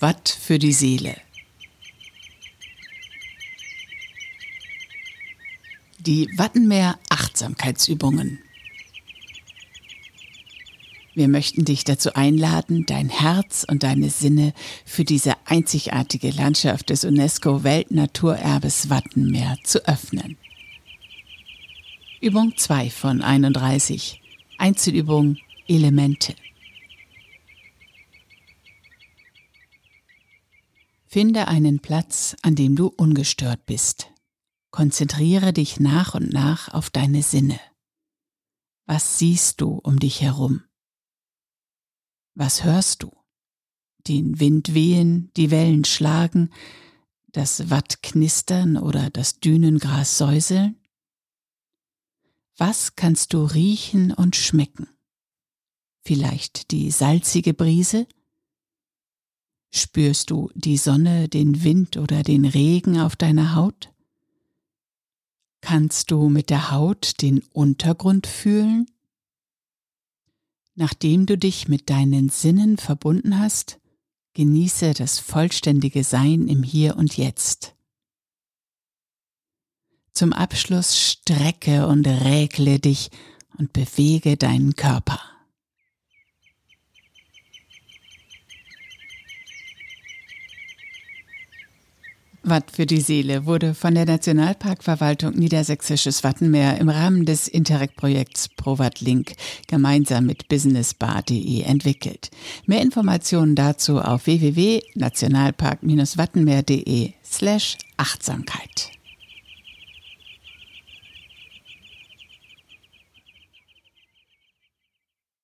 Watt für die Seele. Die Wattenmeer Achtsamkeitsübungen. Wir möchten dich dazu einladen, dein Herz und deine Sinne für diese einzigartige Landschaft des UNESCO Weltnaturerbes Wattenmeer zu öffnen. Übung 2 von 31. Einzelübung Elemente. Finde einen Platz, an dem du ungestört bist. Konzentriere dich nach und nach auf deine Sinne. Was siehst du um dich herum? Was hörst du? Den Wind wehen, die Wellen schlagen, das Watt knistern oder das Dünengras säuseln? Was kannst du riechen und schmecken? Vielleicht die salzige Brise? Spürst du die Sonne, den Wind oder den Regen auf deiner Haut? Kannst du mit der Haut den Untergrund fühlen? Nachdem du dich mit deinen Sinnen verbunden hast, genieße das vollständige Sein im Hier und Jetzt. Zum Abschluss strecke und räkle dich und bewege deinen Körper. Watt für die Seele wurde von der Nationalparkverwaltung Niedersächsisches Wattenmeer im Rahmen des Interreg-Projekts ProWatt Link gemeinsam mit businessbar.de entwickelt. Mehr Informationen dazu auf www.nationalpark-wattenmeer.de slash Achtsamkeit.